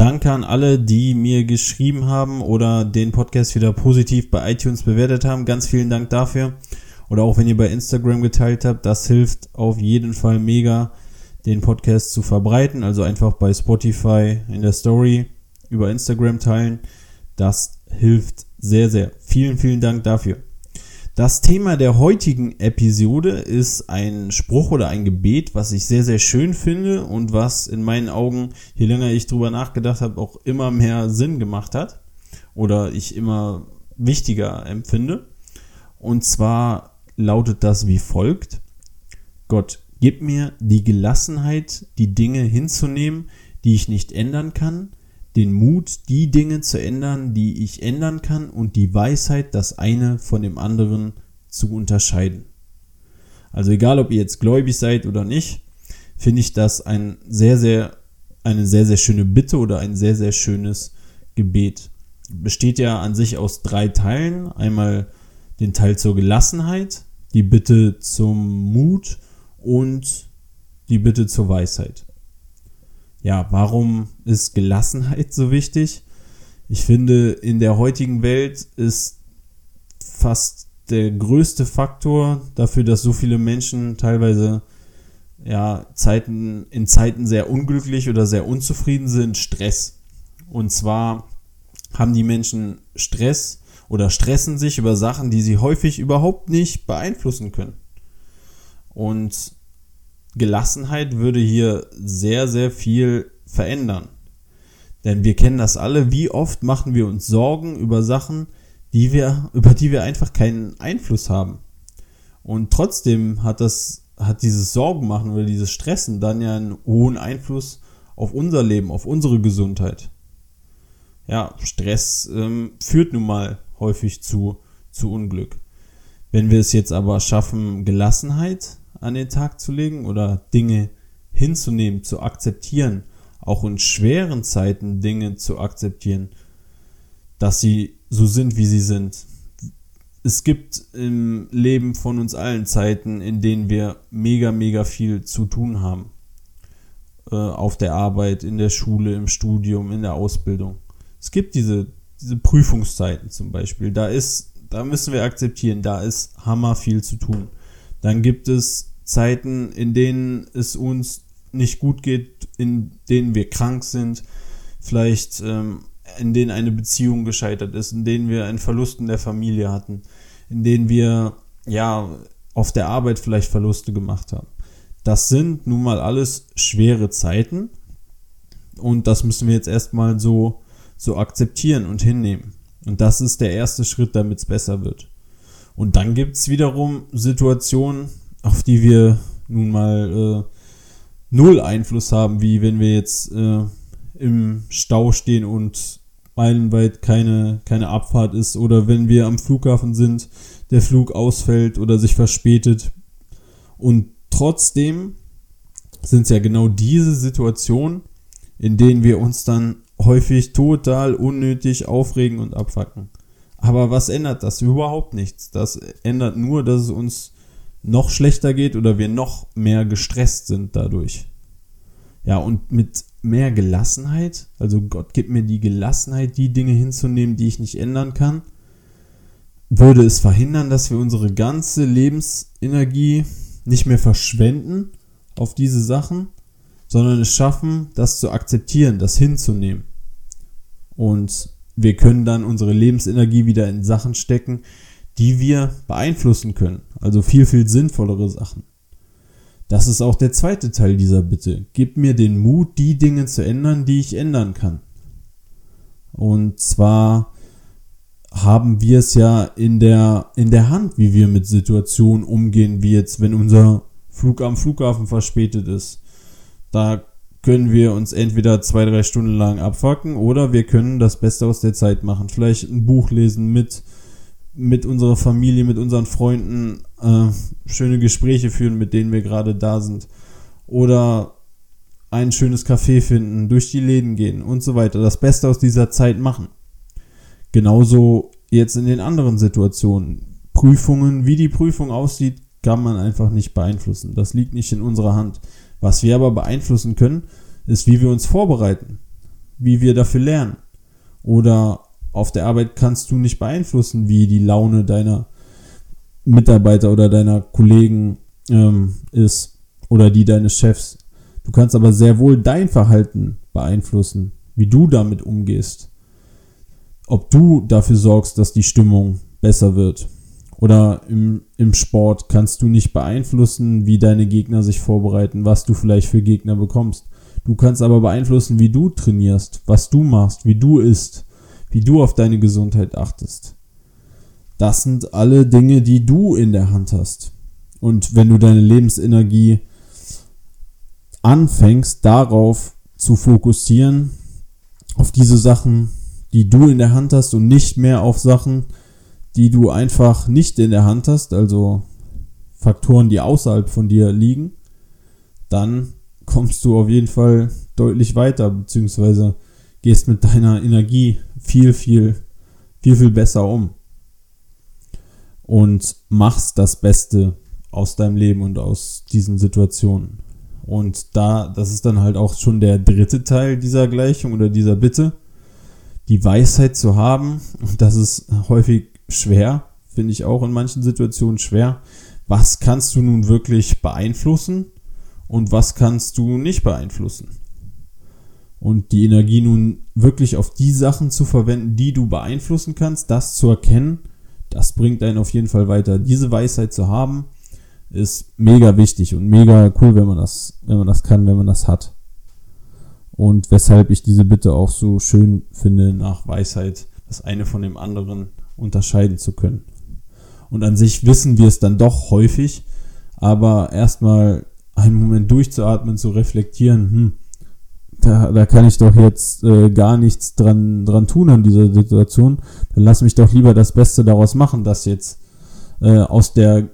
Danke an alle, die mir geschrieben haben oder den Podcast wieder positiv bei iTunes bewertet haben. Ganz vielen Dank dafür. Oder auch wenn ihr bei Instagram geteilt habt, das hilft auf jeden Fall mega, den Podcast zu verbreiten. Also einfach bei Spotify in der Story über Instagram teilen. Das hilft sehr, sehr. Vielen, vielen Dank dafür. Das Thema der heutigen Episode ist ein Spruch oder ein Gebet, was ich sehr, sehr schön finde und was in meinen Augen, je länger ich drüber nachgedacht habe, auch immer mehr Sinn gemacht hat oder ich immer wichtiger empfinde. Und zwar lautet das wie folgt. Gott, gib mir die Gelassenheit, die Dinge hinzunehmen, die ich nicht ändern kann, den Mut, die Dinge zu ändern, die ich ändern kann und die Weisheit, das eine von dem anderen zu unterscheiden. Also egal, ob ihr jetzt gläubig seid oder nicht, finde ich das ein sehr, sehr, eine sehr, sehr schöne Bitte oder ein sehr, sehr schönes Gebet. Besteht ja an sich aus drei Teilen. Einmal den Teil zur Gelassenheit, die Bitte zum Mut und die Bitte zur Weisheit ja, warum ist Gelassenheit so wichtig? Ich finde, in der heutigen Welt ist fast der größte Faktor dafür, dass so viele Menschen teilweise ja, Zeiten, in Zeiten sehr unglücklich oder sehr unzufrieden sind, Stress. Und zwar haben die Menschen Stress oder stressen sich über Sachen, die sie häufig überhaupt nicht beeinflussen können. Und Gelassenheit würde hier sehr, sehr viel verändern. Denn wir kennen das alle, wie oft machen wir uns Sorgen über Sachen, die wir, über die wir einfach keinen Einfluss haben. Und trotzdem hat das, hat dieses Sorgen machen oder dieses Stressen dann ja einen hohen Einfluss auf unser Leben, auf unsere Gesundheit. Ja, Stress ähm, führt nun mal häufig zu, zu Unglück. Wenn wir es jetzt aber schaffen, Gelassenheit an den Tag zu legen oder Dinge hinzunehmen, zu akzeptieren, auch in schweren Zeiten Dinge zu akzeptieren, dass sie so sind, wie sie sind. Es gibt im Leben von uns allen Zeiten, in denen wir mega, mega viel zu tun haben. Äh, auf der Arbeit, in der Schule, im Studium, in der Ausbildung. Es gibt diese, diese Prüfungszeiten zum Beispiel. Da ist, da müssen wir akzeptieren, da ist hammer viel zu tun. Dann gibt es Zeiten, in denen es uns nicht gut geht, in denen wir krank sind, vielleicht ähm, in denen eine Beziehung gescheitert ist, in denen wir einen Verlust in der Familie hatten, in denen wir ja auf der Arbeit vielleicht Verluste gemacht haben. Das sind nun mal alles schwere Zeiten und das müssen wir jetzt erstmal so, so akzeptieren und hinnehmen. Und das ist der erste Schritt, damit es besser wird. Und dann gibt es wiederum Situationen, auf die wir nun mal äh, null Einfluss haben, wie wenn wir jetzt äh, im Stau stehen und meilenweit keine, keine Abfahrt ist oder wenn wir am Flughafen sind, der Flug ausfällt oder sich verspätet. Und trotzdem sind es ja genau diese Situationen, in denen wir uns dann häufig total unnötig aufregen und abfacken. Aber was ändert das? Überhaupt nichts. Das ändert nur, dass es uns noch schlechter geht oder wir noch mehr gestresst sind dadurch. Ja, und mit mehr Gelassenheit, also Gott gibt mir die Gelassenheit, die Dinge hinzunehmen, die ich nicht ändern kann, würde es verhindern, dass wir unsere ganze Lebensenergie nicht mehr verschwenden auf diese Sachen, sondern es schaffen, das zu akzeptieren, das hinzunehmen. Und wir können dann unsere Lebensenergie wieder in Sachen stecken, die wir beeinflussen können. Also viel, viel sinnvollere Sachen. Das ist auch der zweite Teil dieser Bitte. Gib mir den Mut, die Dinge zu ändern, die ich ändern kann. Und zwar haben wir es ja in der, in der Hand, wie wir mit Situationen umgehen, wie jetzt, wenn unser Flug am Flughafen verspätet ist. Da können wir uns entweder zwei, drei Stunden lang abfacken oder wir können das Beste aus der Zeit machen. Vielleicht ein Buch lesen mit, mit unserer Familie, mit unseren Freunden, äh, schöne Gespräche führen, mit denen wir gerade da sind. Oder ein schönes Café finden, durch die Läden gehen und so weiter. Das Beste aus dieser Zeit machen. Genauso jetzt in den anderen Situationen. Prüfungen, wie die Prüfung aussieht, kann man einfach nicht beeinflussen. Das liegt nicht in unserer Hand. Was wir aber beeinflussen können, ist, wie wir uns vorbereiten, wie wir dafür lernen. Oder auf der Arbeit kannst du nicht beeinflussen, wie die Laune deiner Mitarbeiter oder deiner Kollegen ähm, ist oder die deines Chefs. Du kannst aber sehr wohl dein Verhalten beeinflussen, wie du damit umgehst. Ob du dafür sorgst, dass die Stimmung besser wird. Oder im, im Sport kannst du nicht beeinflussen, wie deine Gegner sich vorbereiten, was du vielleicht für Gegner bekommst. Du kannst aber beeinflussen, wie du trainierst, was du machst, wie du isst, wie du auf deine Gesundheit achtest. Das sind alle Dinge, die du in der Hand hast. Und wenn du deine Lebensenergie anfängst, darauf zu fokussieren, auf diese Sachen, die du in der Hand hast und nicht mehr auf Sachen, die du einfach nicht in der Hand hast, also Faktoren, die außerhalb von dir liegen, dann kommst du auf jeden Fall deutlich weiter, beziehungsweise gehst mit deiner Energie viel, viel, viel, viel besser um. Und machst das Beste aus deinem Leben und aus diesen Situationen. Und da, das ist dann halt auch schon der dritte Teil dieser Gleichung oder dieser Bitte, die Weisheit zu haben. Und das ist häufig schwer, finde ich auch in manchen Situationen schwer. Was kannst du nun wirklich beeinflussen und was kannst du nicht beeinflussen? Und die Energie nun wirklich auf die Sachen zu verwenden, die du beeinflussen kannst, das zu erkennen, das bringt einen auf jeden Fall weiter. Diese Weisheit zu haben, ist mega wichtig und mega cool, wenn man das, wenn man das kann, wenn man das hat. Und weshalb ich diese Bitte auch so schön finde, nach Weisheit das eine von dem anderen unterscheiden zu können. Und an sich wissen wir es dann doch häufig, aber erstmal einen Moment durchzuatmen, zu reflektieren, hm, da, da kann ich doch jetzt äh, gar nichts dran, dran tun an dieser Situation, dann lass mich doch lieber das Beste daraus machen, dass jetzt äh, aus der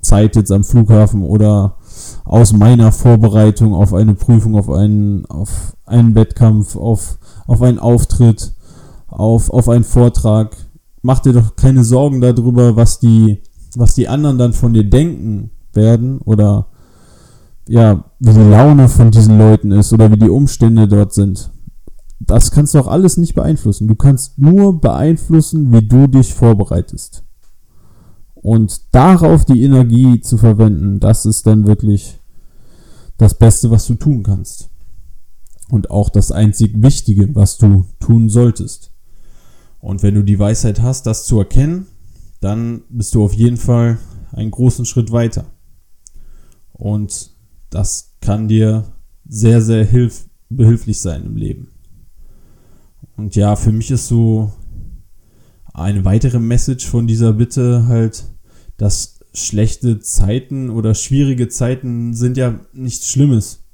Zeit jetzt am Flughafen oder aus meiner Vorbereitung auf eine Prüfung, auf einen, auf einen Wettkampf, auf, auf einen Auftritt, auf, auf einen Vortrag, mach dir doch keine Sorgen darüber, was die, was die anderen dann von dir denken werden oder ja, wie die Laune von diesen Leuten ist oder wie die Umstände dort sind. Das kannst du auch alles nicht beeinflussen. Du kannst nur beeinflussen, wie du dich vorbereitest. Und darauf die Energie zu verwenden, das ist dann wirklich das Beste, was du tun kannst. Und auch das einzig Wichtige, was du tun solltest. Und wenn du die Weisheit hast, das zu erkennen, dann bist du auf jeden Fall einen großen Schritt weiter. Und das kann dir sehr, sehr hilf behilflich sein im Leben. Und ja, für mich ist so eine weitere Message von dieser Bitte halt, dass schlechte Zeiten oder schwierige Zeiten sind ja nichts Schlimmes.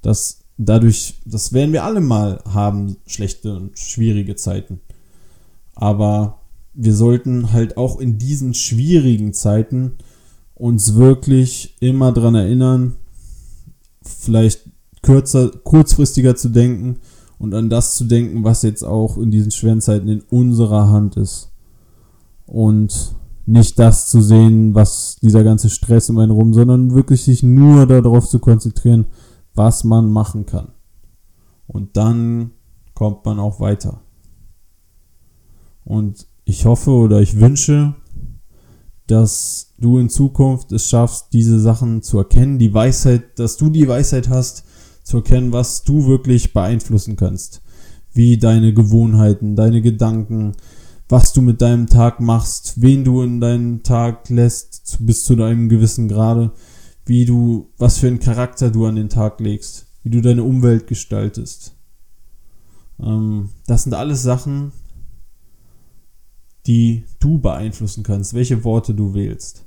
Das dadurch, das werden wir alle mal haben, schlechte und schwierige Zeiten. Aber wir sollten halt auch in diesen schwierigen Zeiten uns wirklich immer dran erinnern, vielleicht kürzer, kurzfristiger zu denken und an das zu denken, was jetzt auch in diesen schweren Zeiten in unserer Hand ist. Und nicht das zu sehen, was dieser ganze Stress um einen rum, sondern wirklich sich nur darauf zu konzentrieren, was man machen kann. Und dann kommt man auch weiter. Und ich hoffe oder ich wünsche, dass du in Zukunft es schaffst, diese Sachen zu erkennen, die Weisheit, dass du die Weisheit hast, zu erkennen, was du wirklich beeinflussen kannst. Wie deine Gewohnheiten, deine Gedanken, was du mit deinem Tag machst, wen du in deinen Tag lässt, bis zu deinem gewissen Grade, wie du, was für einen Charakter du an den Tag legst, wie du deine Umwelt gestaltest. Ähm, das sind alles Sachen, die du beeinflussen kannst, welche Worte du wählst.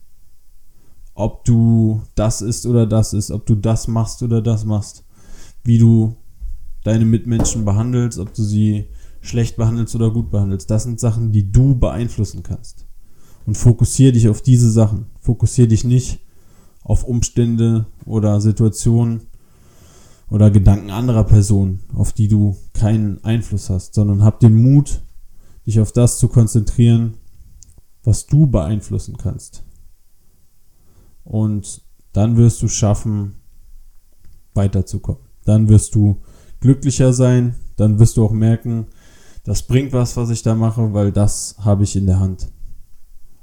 Ob du das ist oder das ist, ob du das machst oder das machst. wie du deine Mitmenschen behandelst, ob du sie schlecht behandelst oder gut behandelst. Das sind Sachen, die du beeinflussen kannst. Und fokussiere dich auf diese Sachen. Fokussiere dich nicht auf Umstände oder Situationen oder Gedanken anderer Personen, auf die du keinen Einfluss hast, sondern hab den Mut, dich auf das zu konzentrieren, was du beeinflussen kannst. Und dann wirst du schaffen, weiterzukommen. Dann wirst du glücklicher sein, dann wirst du auch merken, das bringt was, was ich da mache, weil das habe ich in der Hand.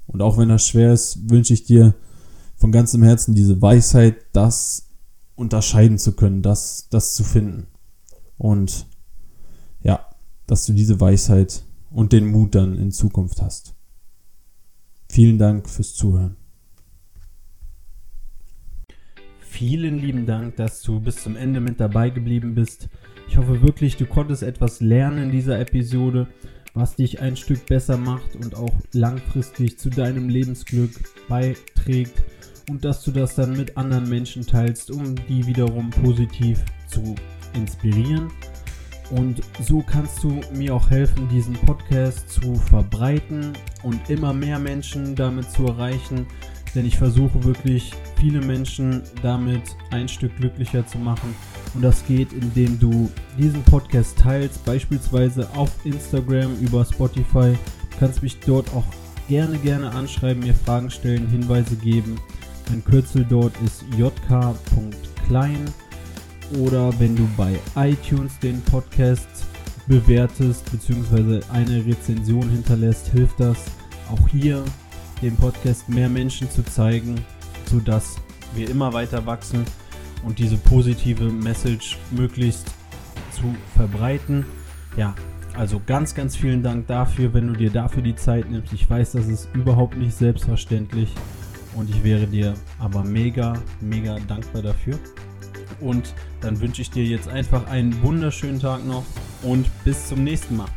Und auch wenn das schwer ist, wünsche ich dir von ganzem Herzen diese Weisheit, das unterscheiden zu können, das, das zu finden. Und ja, dass du diese Weisheit und den Mut dann in Zukunft hast. Vielen Dank fürs Zuhören. Vielen lieben Dank, dass du bis zum Ende mit dabei geblieben bist. Ich hoffe wirklich, du konntest etwas lernen in dieser Episode, was dich ein Stück besser macht und auch langfristig zu deinem Lebensglück beiträgt und dass du das dann mit anderen Menschen teilst, um die wiederum positiv zu inspirieren. Und so kannst du mir auch helfen, diesen Podcast zu verbreiten und immer mehr Menschen damit zu erreichen. Denn ich versuche wirklich viele Menschen damit ein Stück glücklicher zu machen. Und das geht, indem du diesen Podcast teilst, beispielsweise auf Instagram über Spotify. Du kannst mich dort auch gerne, gerne anschreiben, mir Fragen stellen, Hinweise geben. Mein Kürzel dort ist jk.klein oder wenn du bei iTunes den Podcast bewertest bzw. eine Rezension hinterlässt, hilft das auch hier dem Podcast mehr Menschen zu zeigen, sodass wir immer weiter wachsen und diese positive Message möglichst zu verbreiten. Ja, also ganz, ganz vielen Dank dafür, wenn du dir dafür die Zeit nimmst. Ich weiß, das ist überhaupt nicht selbstverständlich und ich wäre dir aber mega, mega dankbar dafür. Und dann wünsche ich dir jetzt einfach einen wunderschönen Tag noch und bis zum nächsten Mal.